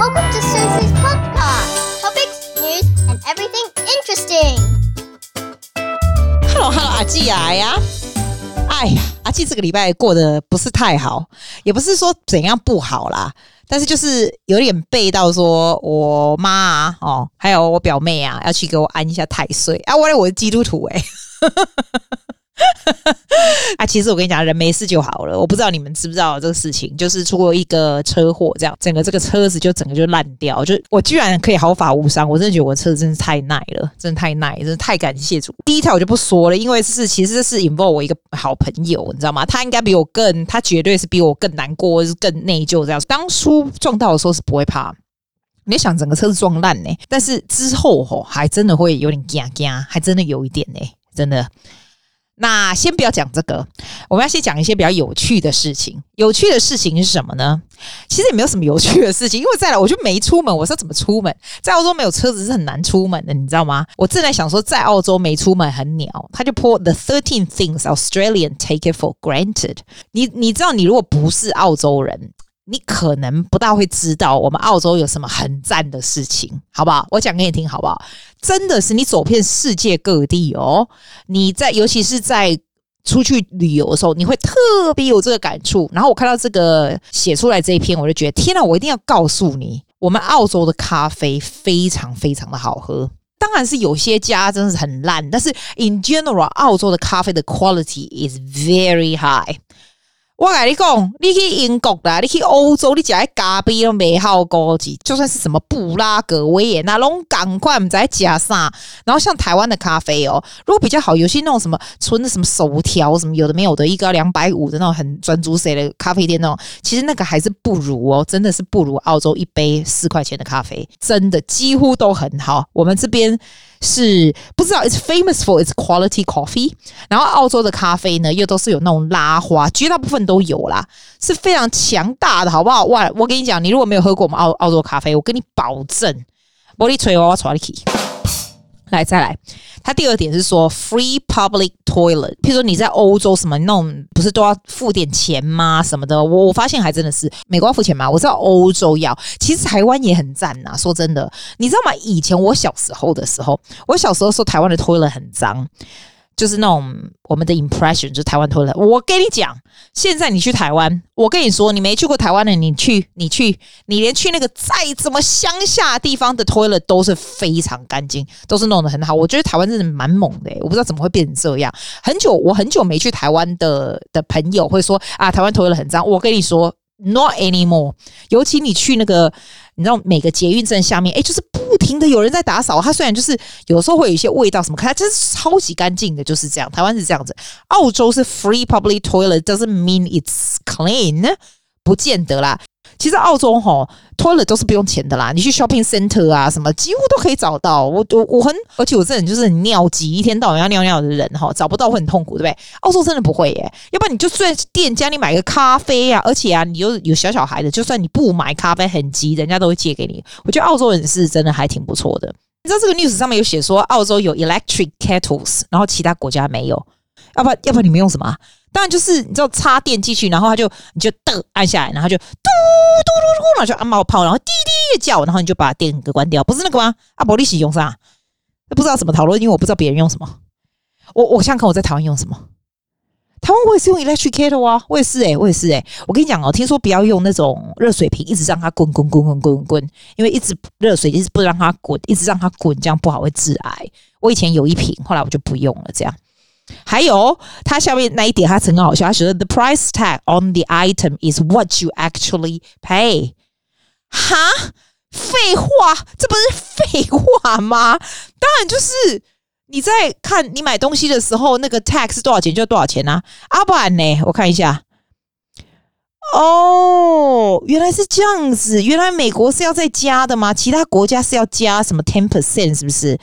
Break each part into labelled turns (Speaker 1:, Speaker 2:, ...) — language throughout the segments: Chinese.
Speaker 1: Welcome to Susie's podcast. Topics, news, and everything interesting.
Speaker 2: Hello，Hello，阿季来呀！哎呀，阿季这个礼拜过得不是太好，也不是说怎样不好啦，但是就是有点背到说我妈啊，哦，还有我表妹啊，要去给我安一下太岁啊。我嘞，我是基督徒哎。啊，其实我跟你讲，人没事就好了。我不知道你们知不知道这个事情，就是出过一个车祸，这样整个这个车子就整个就烂掉。就我居然可以毫发无伤，我真的觉得我的车子真是太耐了，真的太耐，真的太感谢主。第一条我就不说了，因为是其实是 involve 我一个好朋友，你知道吗？他应该比我更，他绝对是比我更难过，是更内疚这样。当初撞到的时候是不会怕，你想整个车子撞烂呢，但是之后吼还真的会有点惊惊，还真的有一点呢，真的。那先不要讲这个，我们要先讲一些比较有趣的事情。有趣的事情是什么呢？其实也没有什么有趣的事情，因为再来我就没出门。我说怎么出门？在澳洲没有车子是很难出门的，你知道吗？我正在想说，在澳洲没出门很鸟。他就 po the thirteen things Australian take it for granted。你你知道，你如果不是澳洲人。你可能不大会知道我们澳洲有什么很赞的事情，好不好？我讲给你听，好不好？真的是你走遍世界各地哦，你在尤其是在出去旅游的时候，你会特别有这个感触。然后我看到这个写出来这一篇，我就觉得天哪！我一定要告诉你，我们澳洲的咖啡非常非常的好喝。当然是有些家真的是很烂，但是 in general，澳洲的咖啡的 quality is very high。我跟你讲，你去英国啦，你去欧洲，你讲咖啡都没好高级，就算是什么布拉格威也那拢赶快唔在加啥。然后像台湾的咖啡哦，如果比较好，有些那种什么纯的什么手调什么有的没有的，一个两百五的那种很专注谁的咖啡店那种，其实那个还是不如哦，真的是不如澳洲一杯四块钱的咖啡，真的几乎都很好。我们这边。是不知道，it's famous for its quality coffee。然后澳洲的咖啡呢，又都是有那种拉花，绝大部分都有啦，是非常强大的，好不好？哇，我跟你讲，你如果没有喝过我们澳澳洲咖啡，我跟你保证，玻璃锤我抓你去。来，再来。他第二点是说 free public toilet，譬如说你在欧洲什么弄，不是都要付点钱吗？什么的，我我发现还真的是美国要付钱吗？我知道欧洲要，其实台湾也很赞呐。说真的，你知道吗？以前我小时候的时候，我小时候说台湾的 toilet 很脏。就是那种我们的 impression，就是台湾 toilet。我跟你讲，现在你去台湾，我跟你说，你没去过台湾的，你去，你去，你连去那个再怎么乡下地方的 toilet 都是非常干净，都是弄得很好。我觉得台湾真的蛮猛的，我不知道怎么会变成这样。很久，我很久没去台湾的的朋友会说啊，台湾 toilet 很脏。我跟你说，not anymore。尤其你去那个。你知道每个捷运站下面，哎，就是不停的有人在打扫。它虽然就是有时候会有一些味道什么，可它真是超级干净的，就是这样。台湾是这样子，澳洲是 free public toilet，doesn't mean it's clean，不见得啦。其实澳洲吼 toilet 都是不用钱的啦，你去 shopping center 啊什么，几乎都可以找到。我我我很，而且我这人就是很尿急，一天到晚要尿尿的人哈，找不到会很痛苦，对不对？澳洲真的不会耶，要不然你就算店家你买个咖啡啊，而且啊，你又有小小孩的，就算你不买咖啡很急，人家都会借给你。我觉得澳洲人是真的还挺不错的。你知道这个 news 上面有写说澳洲有 electric kettles，然后其他国家没有，要不要不然你们用什么？当然就是你知道插电进去，然后它就你就噔按下来，然后就嘟嘟嘟嘟，然后就按冒泡，然后滴滴的叫，然后你就把电给关掉，不是那个吗？啊，玻璃洗用啥？不知道怎么讨论，因为我不知道别人用什么。我我想想看我在台湾用什么？台湾我也是用 electric kettle 啊，我也是诶、我也是诶、我跟你讲哦，听说不要用那种热水瓶，一直让它滚滚滚滚滚滚，因为一直热水一直不让它滚，一直让它滚，这样不好会致癌。我以前有一瓶，后来我就不用了，这样。还有，它下面那一点，它很好笑。它写的 “The price tag on the item is what you actually pay”。哈，废话，这不是废话吗？当然就是你在看你买东西的时候，那个 tag 是多少钱就多少钱啊。阿不然呢？我看一下。哦，原来是这样子。原来美国是要再加的吗？其他国家是要加什么 ten percent？是不是？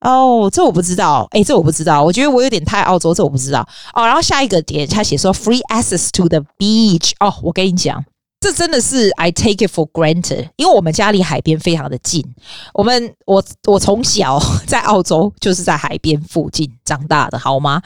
Speaker 2: 哦，这我不知道，诶，这我不知道，我觉得我有点太澳洲，这我不知道。哦，然后下一个点，他写说 free access to the beach。哦，我跟你讲，这真的是 I take it for granted，因为我们家离海边非常的近。我们我我从小 在澳洲就是在海边附近长大的，好吗？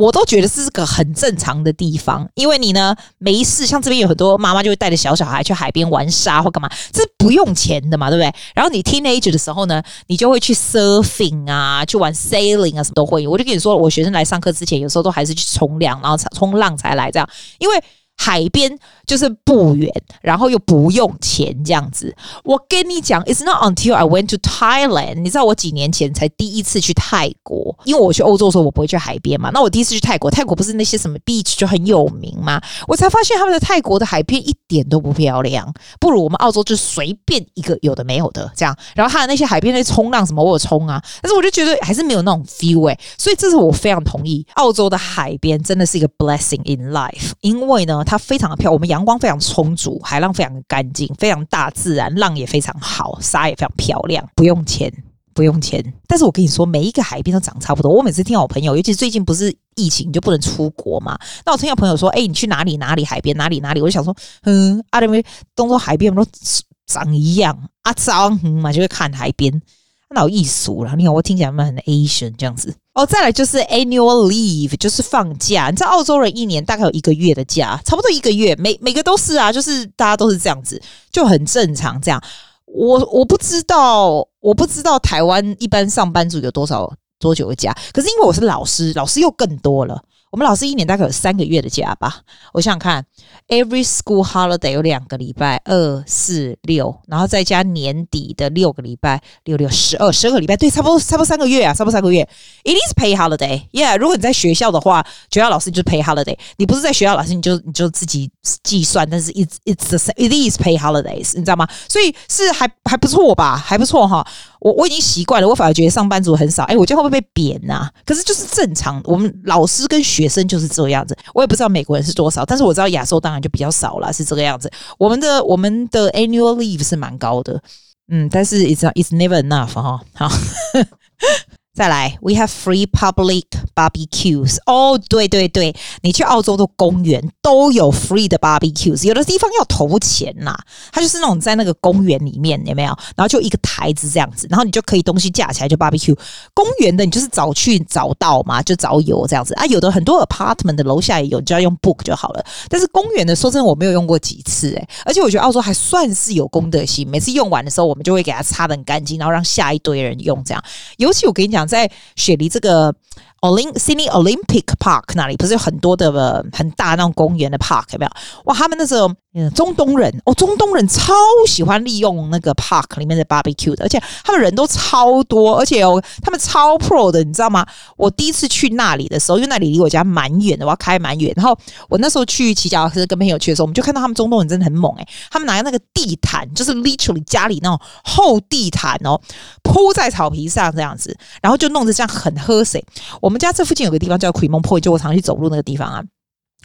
Speaker 2: 我都觉得是个很正常的地方，因为你呢没事，像这边有很多妈妈就会带着小小孩去海边玩沙或干嘛，这是不用钱的嘛，对不对？然后你 teenage 的时候呢，你就会去 surfing 啊，去玩 sailing 啊，什么都会。我就跟你说，我学生来上课之前，有时候都还是去冲凉，然后冲浪才来这样，因为。海边就是不远，然后又不用钱这样子。我跟你讲，It's not until I went to Thailand，你知道我几年前才第一次去泰国，因为我去欧洲的时候我不会去海边嘛。那我第一次去泰国，泰国不是那些什么 beach 就很有名吗？我才发现他们的泰国的海边一点都不漂亮，不如我们澳洲就随便一个有的没有的这样。然后他的那些海边那冲浪什么我有冲啊，但是我就觉得还是没有那种 feel 哎、所以这是我非常同意，澳洲的海边真的是一个 blessing in life，因为呢。它非常的漂亮，我们阳光非常充足，海浪非常的干净，非常大自然，浪也非常好，沙也非常漂亮，不用钱，不用钱。但是我跟你说，每一个海边都长差不多。我每次听到我朋友，尤其最近不是疫情你就不能出国嘛，那我听到朋友说，哎、你去哪里哪里海边哪里哪里，我就想说，嗯，阿联东洲海边都长一样，阿张嘛就会看海边。那有艺术了，你看我听起来蛮 Asian 这样子哦。再来就是 annual leave，就是放假。你知道澳洲人一年大概有一个月的假，差不多一个月，每每个都是啊，就是大家都是这样子，就很正常这样。我我不知道，我不知道台湾一般上班族有多少多久的假，可是因为我是老师，老师又更多了。我们老师一年大概有三个月的假吧，我想想看，every school holiday 有两个礼拜，二四六，然后再加年底的六个礼拜，六六十二，十二个礼拜，对，差不多差不多三个月啊，差不多三个月。It is pay holiday，yeah。如果你在学校的话，学校老师就是 pay holiday。你不是在学校老师，你就你就自己计算，但是 it's it's the same, it is pay holidays，你知道吗？所以是还还不错吧，还不错哈。我我已经习惯了，我反而觉得上班族很少。哎，我觉得会不会被贬呐、啊？可是就是正常，我们老师跟学生就是这样子。我也不知道美国人是多少，但是我知道亚洲当然就比较少了，是这个样子。我们的我们的 annual leave 是蛮高的，嗯，但是 it's it's never enough 哈。好。再来，we have free public barbecues。哦，对对对，你去澳洲的公园都有 free 的 barbecues，有的地方要投钱呐，它就是那种在那个公园里面有没有？然后就一个台子这样子，然后你就可以东西架起来就 barbecue。公园的你就是早去早到嘛，就早有这样子啊。有的很多 apartment 的楼下也有，你就要用 book 就好了。但是公园的说真的我没有用过几次诶，而且我觉得澳洲还算是有公德心，每次用完的时候我们就会给它擦得很干净，然后让下一堆人用这样。尤其我跟你讲。在雪梨这个 Olymp Sydney Olympic Park 那里，不是有很多的很大那种公园的 park 有没有？哇，他们那时候。嗯，中东人哦，中东人超喜欢利用那个 park 里面的 barbecue 的，而且他们人都超多，而且哦，他们超 pro 的，你知道吗？我第一次去那里的时候，因为那里离我家蛮远的，我要开蛮远。然后我那时候去骑脚踏车跟朋友去的时候，我们就看到他们中东人真的很猛诶、他们拿那个地毯，就是 literally 家里那种厚地毯哦，铺在草皮上这样子，然后就弄得这样很喝水。我们家这附近有个地方叫 Cremorne Point，就我常去走路那个地方啊。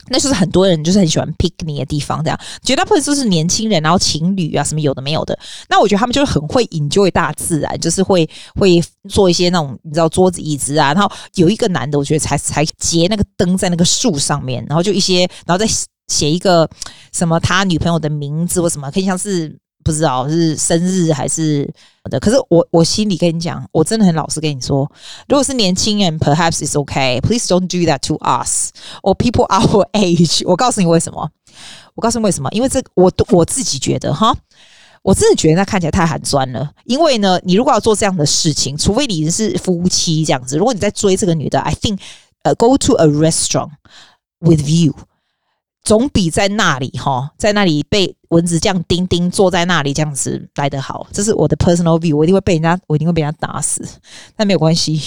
Speaker 2: 那就是很多人就是很喜欢 pick 你的地方，这样绝大部分都是年轻人，然后情侣啊什么有的没有的。那我觉得他们就是很会 enjoy 大自然，就是会会做一些那种你知道桌子椅子啊。然后有一个男的，我觉得才才结那个灯在那个树上面，然后就一些，然后再写一个什么他女朋友的名字或什么，可以像是。不知道是生日还是的，可是我我心里跟你讲，我真的很老实跟你说，如果是年轻人，perhaps it's okay. Please don't do that to us or people our age. 我告诉你为什么？我告诉你为什么？因为这我我自己觉得哈，我真的觉得那看起来太寒酸了。因为呢，你如果要做这样的事情，除非你是夫妻这样子，如果你在追这个女的，I think 呃、go to a restaurant with you.。总比在那里哈，在那里被蚊子这样叮叮，坐在那里这样子来得好。这是我的 personal view，我一定会被人家，我一定会被人家打死。但没有关系，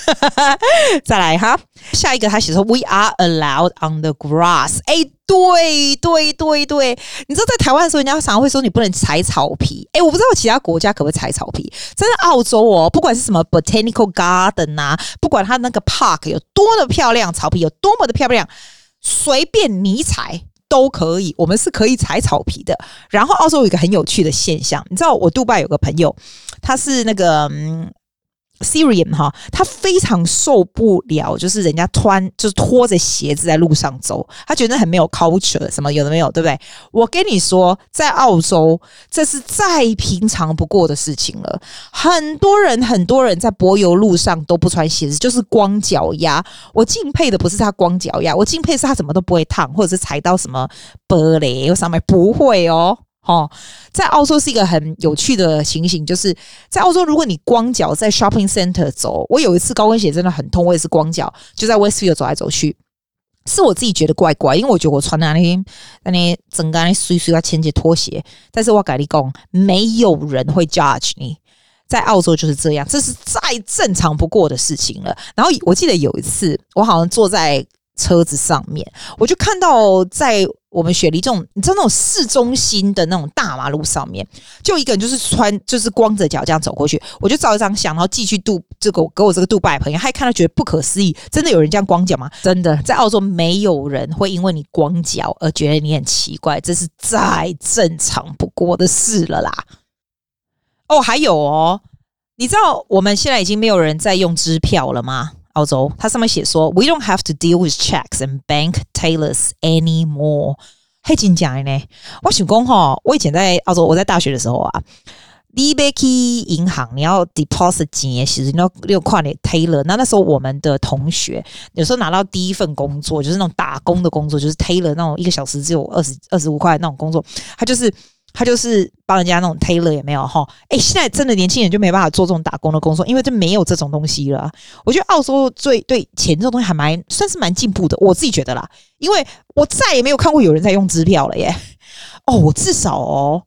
Speaker 2: 再来哈，下一个他写说 We are allowed on the grass。哎，对对对对，你知道在台湾的时候，人家常常会说你不能踩草皮。哎，我不知道其他国家可不可以踩草皮。在澳洲哦，不管是什么 botanical garden 啊，不管它那个 park 有多么的漂亮，草皮有多么的漂亮。随便你踩都可以，我们是可以踩草皮的。然后澳洲有一个很有趣的现象，你知道，我杜拜有个朋友，他是那个嗯 Syrian 哈，他非常受不了，就是人家穿就是拖着鞋子在路上走，他觉得很没有 culture，什么有的没有，对不对？我跟你说，在澳洲这是再平常不过的事情了。很多人很多人在柏油路上都不穿鞋子，就是光脚丫。我敬佩的不是他光脚丫，我敬佩是他怎么都不会烫，或者是踩到什么玻璃上面不会哦。哦，在澳洲是一个很有趣的情形，就是在澳洲，如果你光脚在 shopping center 走，我有一次高跟鞋真的很痛，我也是光脚就在 Westfield 走来走去，是我自己觉得怪怪，因为我觉得我穿的那些那些整个那碎碎要牵起拖鞋，但是我跟你讲，没有人会 judge 你，在澳洲就是这样，这是再正常不过的事情了。然后我记得有一次，我好像坐在车子上面，我就看到在。我们雪梨这种，你知道那种市中心的那种大马路上面，就一个人就是穿就是光着脚这样走过去，我就照一张相，然后继续度这个给我这个杜拜朋友，他一看到觉得不可思议，真的有人这样光脚吗？真的，在澳洲没有人会因为你光脚而觉得你很奇怪，这是再正常不过的事了啦。哦，还有哦，你知道我们现在已经没有人在用支票了吗？澳洲，它上面写说，We don't have to deal with checks and bank tellers anymore。还真讲呢，我想讲哈，我以前在澳洲，我在大学的时候啊，你要去银行，你要 deposit 钱，其实你要六块的 tailor。那那时候我们的同学有时候拿到第一份工作，就是那种打工的工作，就是 tailor 那种一个小时只有二十二十五块那种工作，他就是。他就是帮人家那种 tailor 也没有哈，哎，现在真的年轻人就没办法做这种打工的工作，因为就没有这种东西了。我觉得澳洲最对钱这种东西还蛮算是蛮进步的，我自己觉得啦，因为我再也没有看过有人在用支票了耶。哦，我至少哦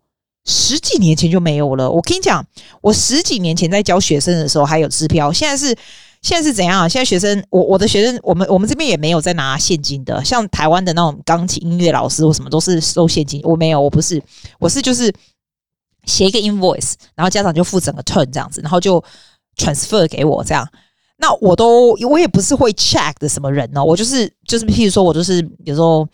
Speaker 2: 十几年前就没有了。我跟你讲，我十几年前在教学生的时候还有支票，现在是。现在是怎样？现在学生，我我的学生，我们我们这边也没有在拿现金的。像台湾的那种钢琴音乐老师或什么都是收现金，我没有，我不是，我是就是写一个 invoice，然后家长就付整个 turn 这样子，然后就 transfer 给我这样。那我都我也不是会 check 的什么人哦，我就是就是，譬如说我就是有时候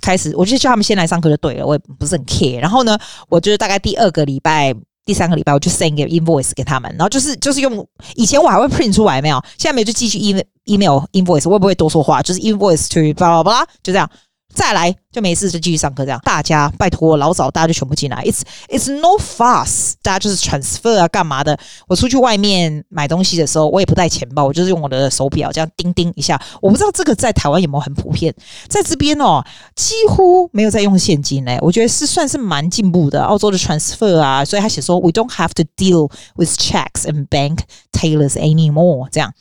Speaker 2: 开始，我就叫他们先来上课就对了，我也不是很 care。然后呢，我就是大概第二个礼拜。第三个礼拜我就 send 个 invoice 给他们，然后就是就是用以前我还会 print 出来没有，现在没有就继续 email email invoice，我也不会多说话，就是 invoice to blah blah blah 就这样。再来就没事就继续上课这样，大家拜托老早大家就全部进来，it's it's no fuss，大家就是 transfer 啊干嘛的。我出去外面买东西的时候，我也不带钱包，我就是用我的手表这样叮叮一下。我不知道这个在台湾有没有很普遍，在这边哦几乎没有在用现金嘞。我觉得是算是蛮进步的，澳洲的 transfer 啊，所以他写说 we don't have to deal with checks and bank tellers anymore 这样。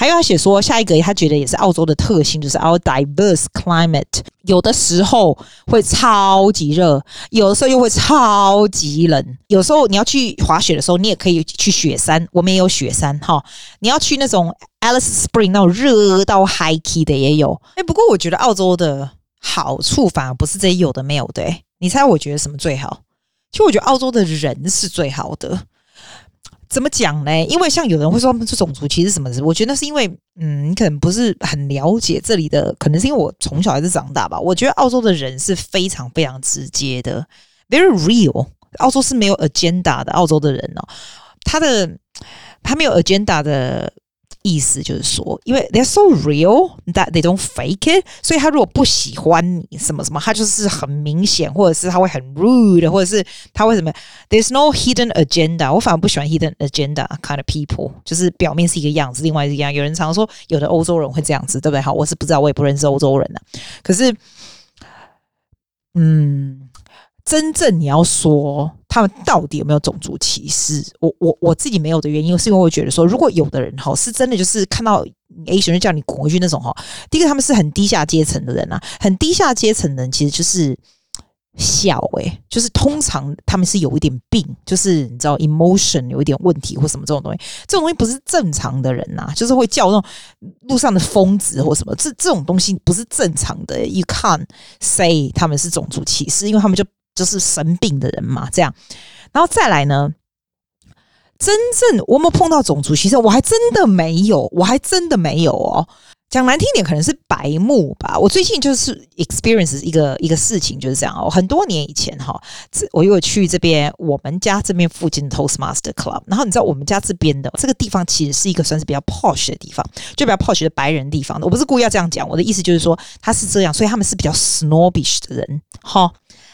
Speaker 2: 还有他写说，下一个他觉得也是澳洲的特性，就是 our diverse climate，有的时候会超级热，有的时候又会超级冷。有时候你要去滑雪的时候，你也可以去雪山，我们也有雪山哈。你要去那种 Alice Spring 那种热到 high key 的也有。哎，不过我觉得澳洲的好处反而不是这些有的没有的。你猜我觉得什么最好？其实我觉得澳洲的人是最好的。怎么讲呢？因为像有人会说他们是种族歧视什么的，我觉得那是因为，嗯，你可能不是很了解这里的，可能是因为我从小还是长大吧。我觉得澳洲的人是非常非常直接的，very real。澳洲是没有 agenda 的，澳洲的人哦，他的他没有 agenda 的。意思就是说，因为 they're so real that they don't fake it，所以他如果不喜欢你什么什么，他就是很明显，或者是他会很 rude，或者是他为什么？There's no hidden agenda。我反而不喜欢 hidden agenda kind of people，就是表面是一个样子，另外一个样。有人常说有的欧洲人会这样子，对不对？好，我是不知道，我也不认识欧洲人呢、啊。可是，嗯。真正你要说他们到底有没有种族歧视？我我我自己没有的原因，是因为我觉得说，如果有的人哈是真的就是看到 Asian 就叫你滚回去那种哈，第一个他们是很低下阶层的人啊，很低下阶层的人其实就是小诶、就是通常他们是有一点病，就是你知道 emotion 有一点问题或什么这种东西，这种东西不是正常的人呐、啊，就是会叫那种路上的疯子或什么，这这种东西不是正常的，You can't say 他们是种族歧视，因为他们就。就是生病的人嘛，这样，然后再来呢？真正我们碰到种族歧视，我还真的没有，我还真的没有哦。讲难听点，可能是白目吧。我最近就是 experience 一个一个事情，就是这样哦。很多年以前哈，我又有去这边我们家这边附近的 Toastmaster Club，然后你知道我们家这边的这个地方其实是一个算是比较 posh 的地方，就比较 posh 的白人地方。我不是故意要这样讲，我的意思就是说他是这样，所以他们是比较 snobbish 的人哈。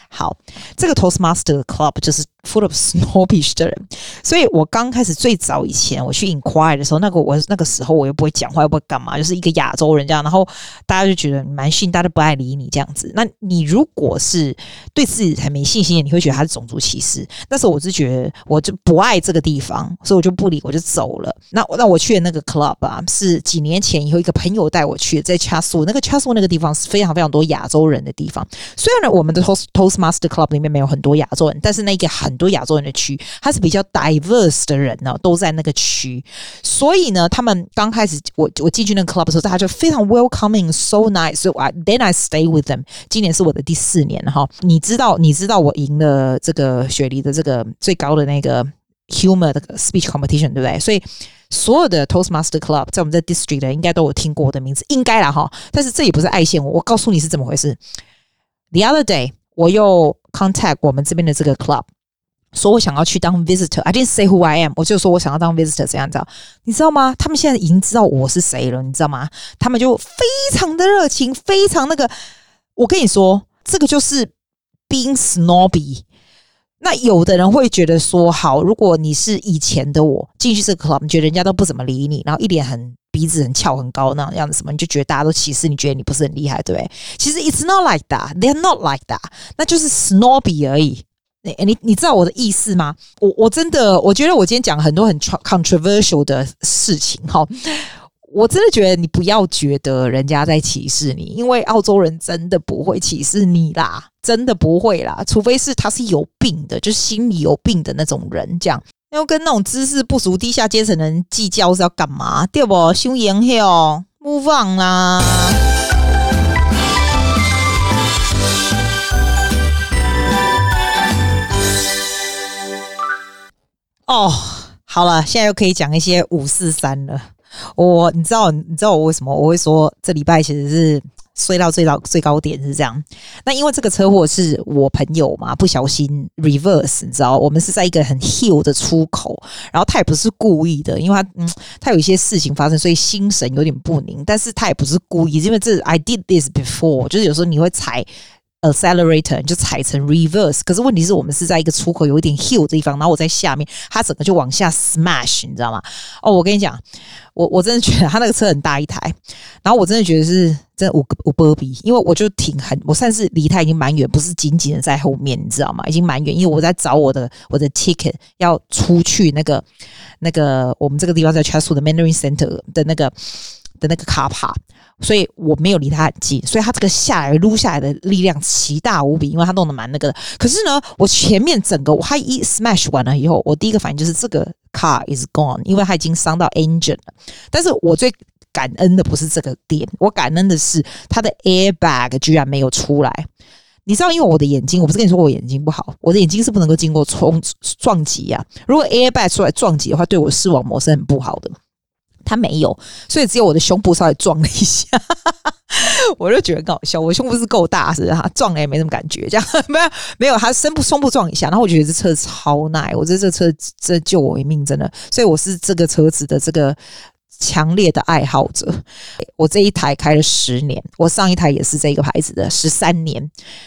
Speaker 2: 好，这个 Toastmaster Club 就是 full of snobbish 的人，所以我刚开始最早以前我去 inquire 的时候，那个我那个时候我又不会讲话，又不会干嘛，就是一个亚洲人这样，然后大家就觉得蛮逊，大家都不爱理你这样子。那你如果是对自己才没信心，你会觉得他是种族歧视。那时候我是觉得我就不爱这个地方，所以我就不理，我就走了。那那我去的那个 club 啊，是几年前以后一个朋友带我去，在 Chatswood 那个 Chatswood 那个地方是非常非常多亚洲人的地方。虽然呢，我们的 Toast Toastmaster Club 里面没有很多亚洲人，但是那个很很多亚洲人的区，他是比较 diverse 的人呢，都在那个区。所以呢，他们刚开始我我进去那个 club 的时候，大家就非常 welcoming，so nice。So I then I stay with them。今年是我的第四年哈。你知道，你知道我赢了这个雪梨的这个最高的那个 humor 的 speech competition，对不对？所以所有的 Toastmaster Club 在我们这 district 的应该都有听过我的名字，应该啦哈。但是这也不是爱线我，我告诉你是怎么回事。The other day。我又 contact 我们这边的这个 club，说我想要去当 visitor。I didn't say who I am，我就说我想要当 visitor，这样子，你知道吗？他们现在已经知道我是谁了，你知道吗？他们就非常的热情，非常那个。我跟你说，这个就是 being snobby。那有的人会觉得说，好，如果你是以前的我进去这个 club，你觉得人家都不怎么理你，然后一脸很。鼻子很翘很高那样子什么，你就觉得大家都歧视你，觉得你不是很厉害，对不对？其实 it's not like that, they're not like that，那就是 snobby 而已。你你知道我的意思吗？我我真的我觉得我今天讲很多很 controversial 的事情哈，我真的觉得你不要觉得人家在歧视你，因为澳洲人真的不会歧视你啦，真的不会啦，除非是他是有病的，就是心里有病的那种人这样。要跟那种知识不足、低下阶层人计较是要干嘛？对不？休言哦，move on 啦。哦，好了，现在又可以讲一些五四三了。我，你知道，你知道我为什么我会说这礼拜其实是。睡到最高最高点是这样，那因为这个车祸是我朋友嘛，不小心 reverse，你知道，我们是在一个很 hill 的出口，然后他也不是故意的，因为他嗯，他有一些事情发生，所以心神有点不宁，但是他也不是故意，因为这 I did this before，就是有时候你会踩。Accelerator 你就踩成 reverse，可是问题是我们是在一个出口有一点 hill 的地方，然后我在下面，它整个就往下 smash，你知道吗？哦，我跟你讲，我我真的觉得他那个车很大一台，然后我真的觉得是真的我我波比，因为我就挺很，我算是离他已经蛮远，不是紧紧的在后面，你知道吗？已经蛮远，因为我在找我的我的 ticket 要出去那个那个我们这个地方在 Chatswood 的 Mandarin Center 的那个的那个 car park。所以我没有离他很近，所以他这个下来撸下来的力量奇大无比，因为他弄得蛮那个的。可是呢，我前面整个他一 smash 完了以后，我第一个反应就是这个 car is gone，因为他已经伤到 engine 了。但是我最感恩的不是这个点，我感恩的是他的 airbag 居然没有出来。你知道，因为我的眼睛，我不是跟你说我眼睛不好，我的眼睛是不能够经过冲撞击呀。如果 airbag 出来撞击的话，对我视网膜是很不好的。他没有，所以只有我的胸部稍微撞了一下，我就觉得搞笑。我胸部是够大，是哈，撞了也没什么感觉。这样 没有没有，他胸部胸部撞一下，然后我觉得这车超耐，我觉得这车这救我一命，真的。所以我是这个车子的这个强烈的爱好者。我这一台开了十年，我上一台也是这个牌子的十三年，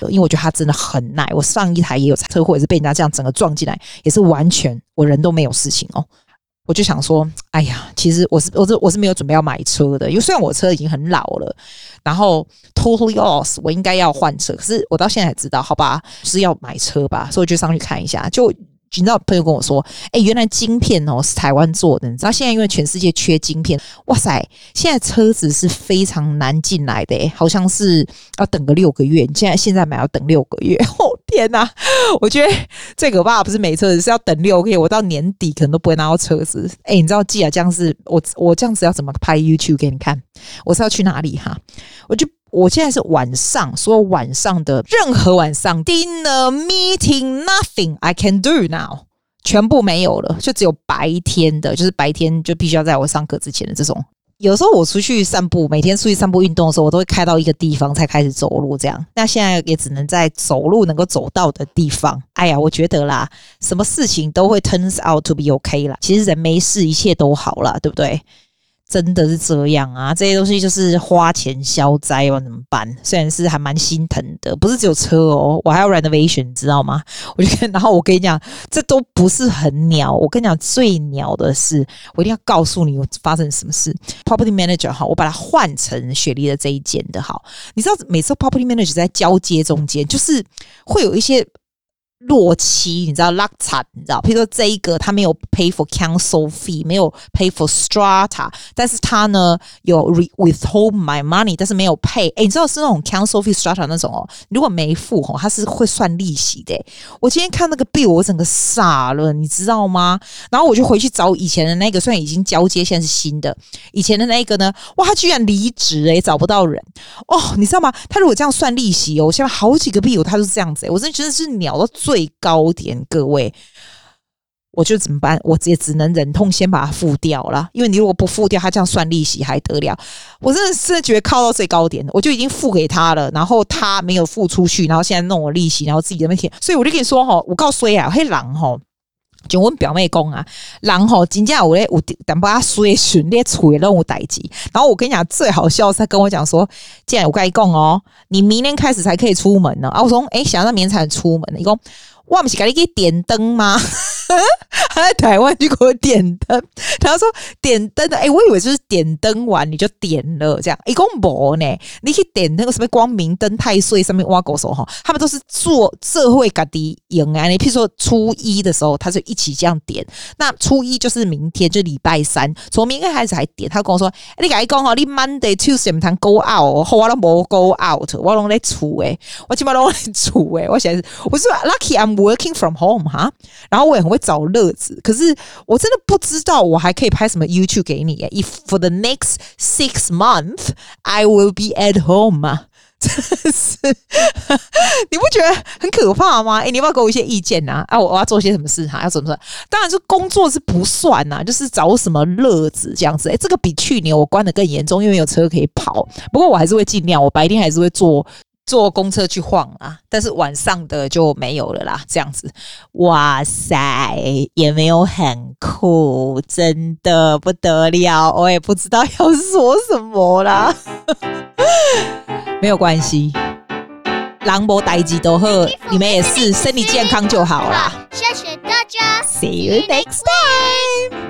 Speaker 2: 因为我觉得它真的很耐。我上一台也有车祸，也是被人家这样整个撞进来，也是完全我人都没有事情哦。我就想说，哎呀，其实我是我是我是没有准备要买车的，因为虽然我车已经很老了，然后 totally lost，我应该要换车，可是我到现在才知道，好吧，是要买车吧，所以我就上去看一下，就。你知道朋友跟我说，哎、原来晶片哦是台湾做的。你知道现在因为全世界缺晶片，哇塞，现在车子是非常难进来的，好像是要等个六个月。你现在现在买要等六个月，哦天哪！我觉得最可怕不是没车子，是要等六个月。我到年底可能都不会拿到车子。哎、你知道既然这样子，我我这样子要怎么拍 YouTube 给你看？我是要去哪里哈？我就。我现在是晚上，所有晚上的任何晚上，dinner meeting nothing I can do now，全部没有了，就只有白天的，就是白天就必须要在我上课之前的这种有时候我出去散步，每天出去散步运动的时候，我都会开到一个地方才开始走路，这样。那现在也只能在走路能够走到的地方。哎呀，我觉得啦，什么事情都会 turns out to be okay 啦。其实人没事，一切都好啦，对不对？真的是这样啊！这些东西就是花钱消灾，要怎么办？虽然是还蛮心疼的，不是只有车哦，我还要 renovation，知道吗？我就，然后我跟你讲，这都不是很鸟。我跟你讲，最鸟的是，我一定要告诉你，我发生什么事。Property manager 哈，我把它换成雪梨的这一间的好。你知道，每次 Property manager 在交接中间，就是会有一些。落期，你知道拉惨，你知道，譬如说这一个他没有 pay for council fee，没有 pay for strata，但是他呢有 withhold my money，但是没有 pay。哎，你知道是那种 council fee strata 那种哦，如果没付哦，他是会算利息的。我今天看那个 bill，我整个傻了，你知道吗？然后我就回去找以前的那个，虽然已经交接，现在是新的。以前的那个呢，哇，他居然离职哎，找不到人哦，你知道吗？他如果这样算利息哦，我现在好几个 bill 他都是这样子，我真的觉得是鸟都最。高点，各位，我就怎么办？我也只能忍痛先把它付掉了。因为你如果不付掉，他这样算利息还得了？我真的是觉得靠到最高点，我就已经付给他了，然后他没有付出去，然后现在弄我利息，然后自己在那边，所以我就跟你说哈，我告诉你啊，黑狼哈。就阮表妹讲啊，人吼真正有咧有淡薄仔衰顺咧厝诶拢有代志。然后我跟你讲，最好笑是他跟我讲说，既然我甲伊讲哦，你明年开始才可以出门呢。啊，我说诶，想要明年才能出门，呢。伊讲。我毋是甲你去点灯吗？他在台湾就给我点灯，他说点灯的，哎、我以为就是点灯完你就点了这样，一共没呢。你去点那个什么光明灯、太岁上面挖狗手哈，他们都是做社会噶的用啊。你譬如说初一的时候，他就一起这样点。那初一就是明天，就礼拜三，从明天开始还点。他跟我说，欸、你跟你讲哈，你 Monday Tuesday 唔通 go out，后我都冇 go out，我拢在厝诶，我起码拢在厝诶。我现在我是 lucky I'm working from home 哈，然后我也很会找乐子，可是我真的不知道我还可以拍什么 YouTube 给你。If for the next six months I will be at home 啊，真是你不觉得很可怕吗？哎，你要不要给我一些意见呐？啊，我要做些什么事哈？要怎么说？当然，是工作是不算呐，就是找什么乐子这样子。哎，这个比去年我关得更严重，因为有车可以跑。不过我还是会尽量，我白天还是会做。坐公车去晃啊，但是晚上的就没有了啦。这样子，哇塞，也没有很酷，真的不得了。我也不知道要说什么啦。没有关系，狼博代志都喝，你们也是身体健康就好啦。谢谢大家，See you next time。